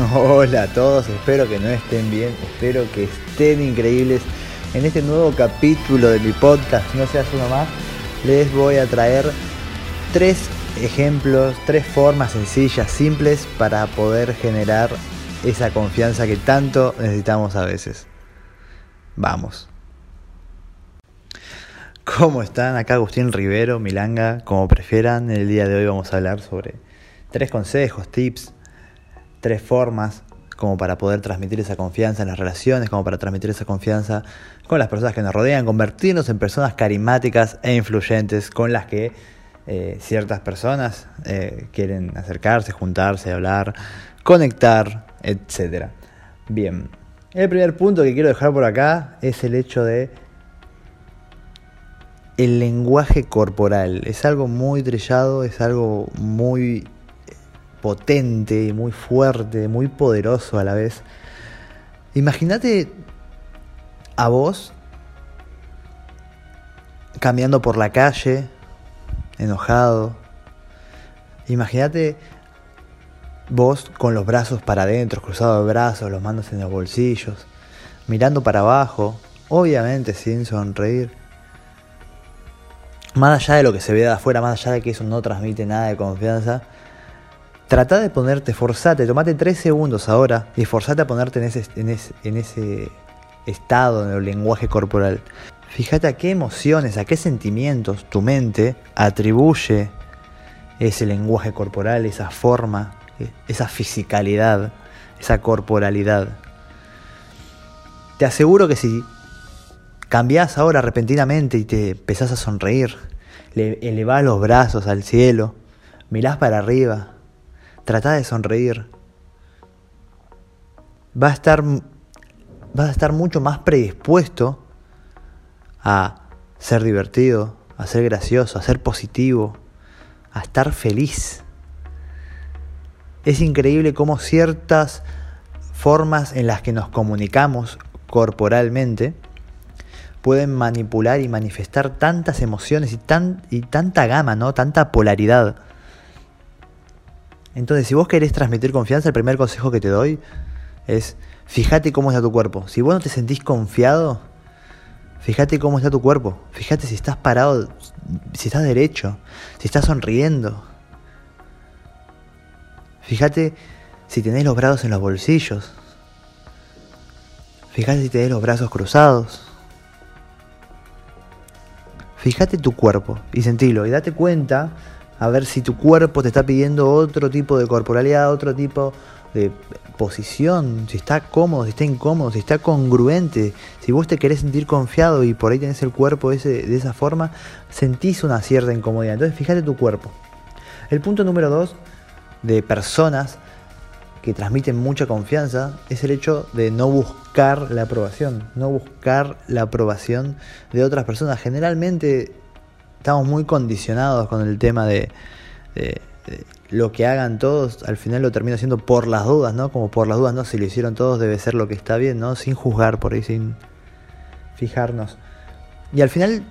Hola a todos, espero que no estén bien, espero que estén increíbles. En este nuevo capítulo de mi podcast, No seas uno más, les voy a traer tres ejemplos, tres formas sencillas, simples para poder generar esa confianza que tanto necesitamos a veces. Vamos. ¿Cómo están? Acá Agustín Rivero, Milanga, como prefieran. El día de hoy vamos a hablar sobre tres consejos, tips, tres formas como para poder transmitir esa confianza en las relaciones, como para transmitir esa confianza con las personas que nos rodean, convertirnos en personas carismáticas e influyentes con las que eh, ciertas personas eh, quieren acercarse, juntarse, hablar, conectar, etc. Bien, el primer punto que quiero dejar por acá es el hecho de el lenguaje corporal. Es algo muy trillado, es algo muy potente, muy fuerte, muy poderoso a la vez. Imagínate a vos caminando por la calle, enojado. Imagínate vos con los brazos para adentro, cruzados de brazos, los manos en los bolsillos, mirando para abajo, obviamente sin sonreír. Más allá de lo que se ve de afuera, más allá de que eso no transmite nada de confianza, Trata de ponerte, forzate, tomate tres segundos ahora y forzate a ponerte en ese, en ese, estado, en el lenguaje corporal. Fíjate a qué emociones, a qué sentimientos tu mente atribuye ese lenguaje corporal, esa forma, esa fisicalidad, esa corporalidad. Te aseguro que si cambias ahora repentinamente y te empezás a sonreír, elevás los brazos al cielo, mirás para arriba, Trata de sonreír. Va a estar, vas a estar mucho más predispuesto a ser divertido, a ser gracioso, a ser positivo, a estar feliz. Es increíble cómo ciertas formas en las que nos comunicamos corporalmente pueden manipular y manifestar tantas emociones y, tan, y tanta gama, ¿no? tanta polaridad. Entonces, si vos querés transmitir confianza, el primer consejo que te doy es fíjate cómo está tu cuerpo. Si vos no te sentís confiado, fíjate cómo está tu cuerpo. Fíjate si estás parado, si estás derecho, si estás sonriendo. Fíjate si tenés los brazos en los bolsillos. Fíjate si tenés los brazos cruzados. Fíjate tu cuerpo y sentilo y date cuenta a ver si tu cuerpo te está pidiendo otro tipo de corporalidad, otro tipo de posición, si está cómodo, si está incómodo, si está congruente. Si vos te querés sentir confiado y por ahí tenés el cuerpo ese, de esa forma, sentís una cierta incomodidad. Entonces fíjate tu cuerpo. El punto número dos de personas que transmiten mucha confianza es el hecho de no buscar la aprobación, no buscar la aprobación de otras personas. Generalmente estamos muy condicionados con el tema de, lo que hagan todos, al final lo termino haciendo por las dudas, ¿no? Como por las dudas, ¿no? Si lo hicieron todos debe ser lo que está bien, ¿no? Sin juzgar por ahí, sin fijarnos. Y al final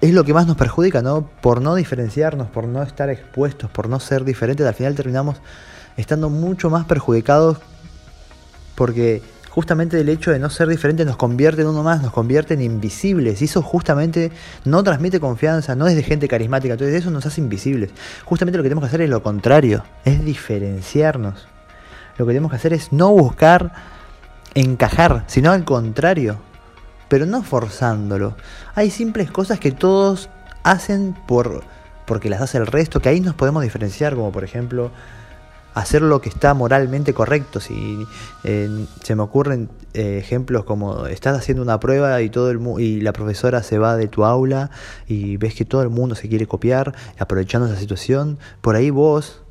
es lo que más nos perjudica, ¿no? Por no diferenciarnos, por no estar expuestos, por no ser diferentes, al final terminamos estando mucho más perjudicados porque justamente el hecho de no ser diferente nos convierte en uno más, nos convierte en invisibles. Y eso justamente no transmite confianza, no es de gente carismática. Entonces eso nos hace invisibles. Justamente lo que tenemos que hacer es lo contrario, es diferenciarnos. Lo que tenemos que hacer es no buscar encajar, sino al contrario. Pero no forzándolo. Hay simples cosas que todos hacen por porque las hace el resto, que ahí nos podemos diferenciar, como por ejemplo hacer lo que está moralmente correcto. Si se me ocurren eh, ejemplos como estás haciendo una prueba y todo el y la profesora se va de tu aula y ves que todo el mundo se quiere copiar, aprovechando esa situación, por ahí vos,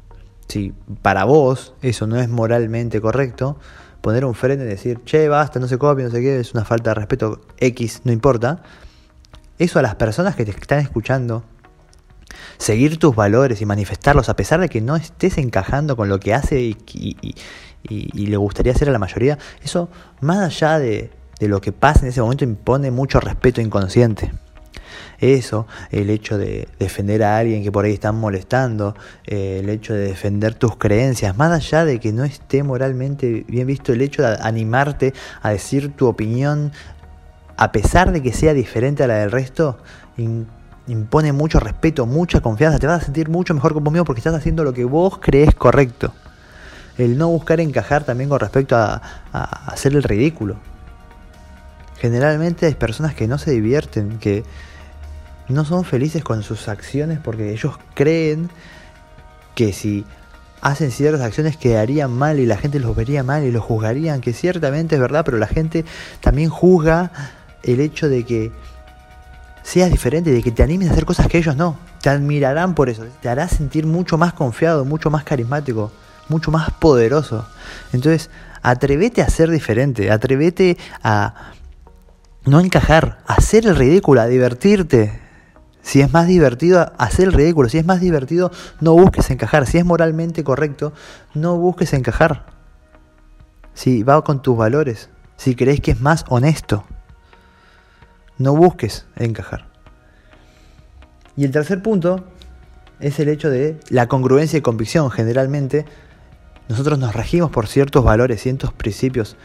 si para vos eso no es moralmente correcto, poner un freno y decir, che, basta, no se copia, no sé qué, es una falta de respeto X, no importa. Eso a las personas que te están escuchando seguir tus valores y manifestarlos a pesar de que no estés encajando con lo que hace y, le gustaría hacer a la mayoría, eso más allá de, lo que pasa en ese momento impone mucho respeto inconsciente. Eso, el hecho de defender a alguien que por ahí están molestando, eh, el hecho de defender tus creencias, más allá de que no esté moralmente bien visto, el hecho de animarte a decir tu opinión, a pesar de que sea diferente a la del resto, impone mucho respeto, mucha confianza, te vas a sentir mucho mejor como mío porque estás haciendo lo que vos crees correcto. El no buscar encajar también con respecto a hacer el ridículo. Generalmente hay personas que no se divierten, que no son felices con sus acciones porque ellos creen que si hacen ciertas acciones quedarían mal y la gente los vería mal y los juzgarían, que ciertamente es verdad, pero la gente también juzga el hecho de que seas diferente, de que te animes a hacer cosas que ellos no. Te admirarán por eso, te hará sentir mucho más confiado, mucho más carismático, mucho más poderoso. Entonces, atrévete a ser diferente, atrévete a no encajar, a hacer el ridículo, a divertirte, si es más divertido hacer el ridículo, si es más divertido, no busques encajar. Si es moralmente correcto, no busques encajar. Si va con tus valores, si crees que es más honesto, no busques encajar. Y el tercer punto es el hecho de la congruencia y convicción. Generalmente nosotros nos regimos por ciertos valores, ciertos principios,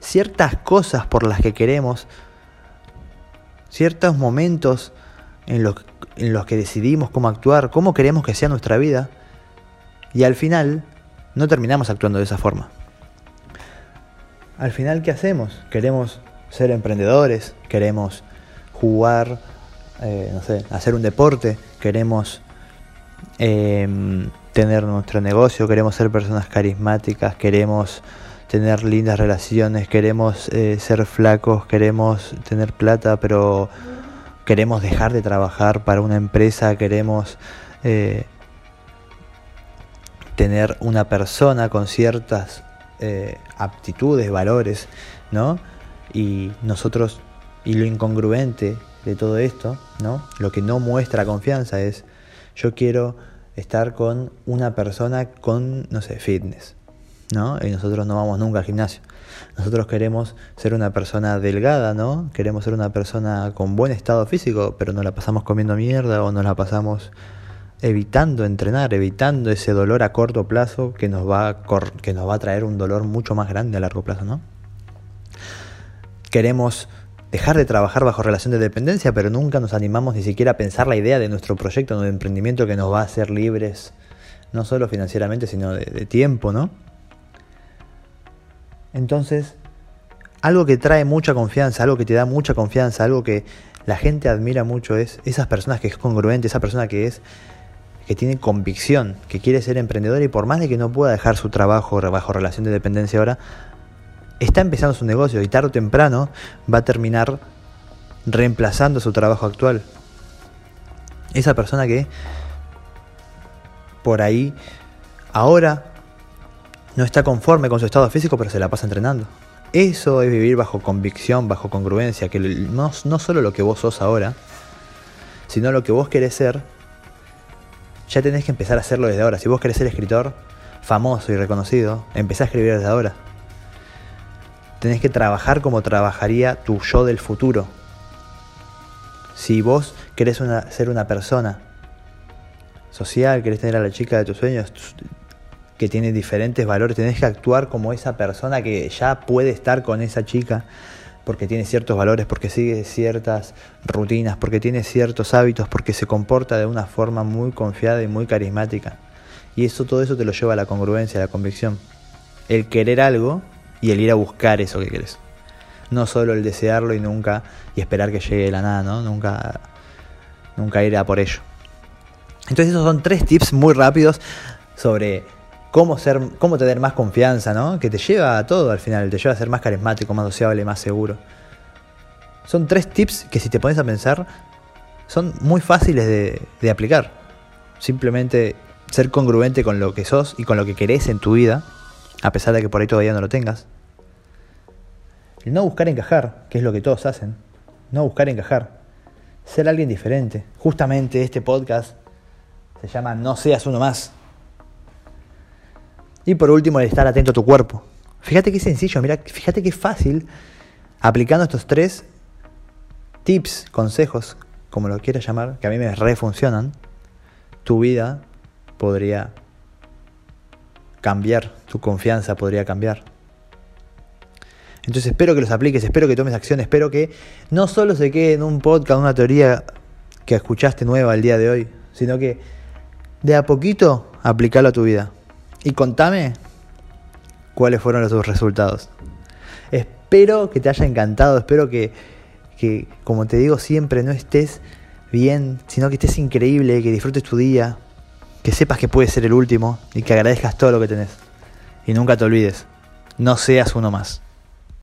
ciertas cosas por las que queremos, ciertos momentos en los, que decidimos cómo actuar, cómo queremos que sea nuestra vida, y al final no terminamos actuando de esa forma. Al final, ¿qué hacemos? Queremos ser emprendedores, queremos jugar, eh, no sé, hacer un deporte, queremos em, tener nuestro negocio, queremos ser personas carismáticas, queremos tener lindas relaciones, queremos eh, ser flacos, queremos tener plata, pero queremos dejar de trabajar para una empresa, queremos eh, tener una persona con ciertas aptitudes, valores, ¿no? Y nosotros, y lo incongruente de todo esto, ¿no? Lo que no muestra confianza es, yo quiero estar con una persona con, no sé, fitness, ¿no? Y nosotros no vamos nunca al gimnasio. Nosotros queremos ser una persona delgada, ¿no? Queremos ser una persona con buen estado físico, pero nos la pasamos comiendo mierda o nos la pasamos evitando entrenar, evitando ese dolor a corto plazo que nos va a, que nos va a traer un dolor mucho más grande a largo plazo, ¿no? Queremos dejar de trabajar bajo relación de dependencia, pero nunca nos animamos ni siquiera a pensar la idea de nuestro proyecto de emprendimiento que nos va a hacer libres, no solo financieramente, sino de tiempo, ¿no? Entonces, algo que trae mucha confianza, algo que te da mucha confianza, algo que la gente admira mucho es esas personas que es congruente, esa persona que es que tiene convicción, que quiere ser emprendedor y por más de que no pueda dejar su trabajo bajo relación de dependencia ahora, está empezando su negocio y tarde o temprano va a terminar reemplazando su trabajo actual. Esa persona que por ahí ahora no está conforme con su estado físico, pero se la pasa entrenando. Eso es vivir bajo convicción, bajo congruencia, que no, no solo lo que vos sos ahora, sino lo que vos querés ser, ya tenés que empezar a hacerlo desde ahora. Si vos querés ser escritor famoso y reconocido, empezá a escribir desde ahora. Tenés que trabajar como trabajaría tu yo del futuro. Si vos querés ser una persona social, querés tener a la chica de tus sueños, que tiene diferentes valores, tenés que actuar como esa persona que ya puede estar con esa chica porque tiene ciertos valores, porque sigue ciertas rutinas, porque tiene ciertos hábitos, porque se comporta de una forma muy confiada y muy carismática. Y eso todo eso te lo lleva a la congruencia, a la convicción. El querer algo y el ir a buscar eso que querés. No solo el desearlo y nunca y esperar que llegue la nada, ¿no? Nunca nunca ir a por ello. Entonces esos son tres tips muy rápidos sobre cómo, ser, cómo tener más confianza, ¿no? Que te lleva a todo al final, te lleva a ser más carismático, más sociable, más seguro. Son tres tips que si te pones a pensar son muy fáciles de, de aplicar. Simplemente ser congruente con lo que sos y con lo que querés en tu vida, a pesar de que por ahí todavía no lo tengas. El no buscar encajar, que es lo que todos hacen. No buscar encajar. Ser alguien diferente. Justamente este podcast se llama No seas uno más. Y por último, el estar atento a tu cuerpo. Fíjate qué sencillo, mira, fíjate qué fácil aplicando estos tres tips, consejos, como lo quieras llamar, que a mí me refuncionan, tu vida podría cambiar, tu confianza podría cambiar. Entonces espero que los apliques, espero que tomes acción, espero que no solo se quede en un podcast, una teoría que escuchaste nueva el día de hoy, sino que de a poquito aplicalo a tu vida. Y contame cuáles fueron los resultados. Espero que te haya encantado, espero que, que, como te digo siempre, no estés bien, sino que estés increíble, que disfrutes tu día, que sepas que puede ser el último y que agradezcas todo lo que tenés. Y nunca te olvides, no seas uno más.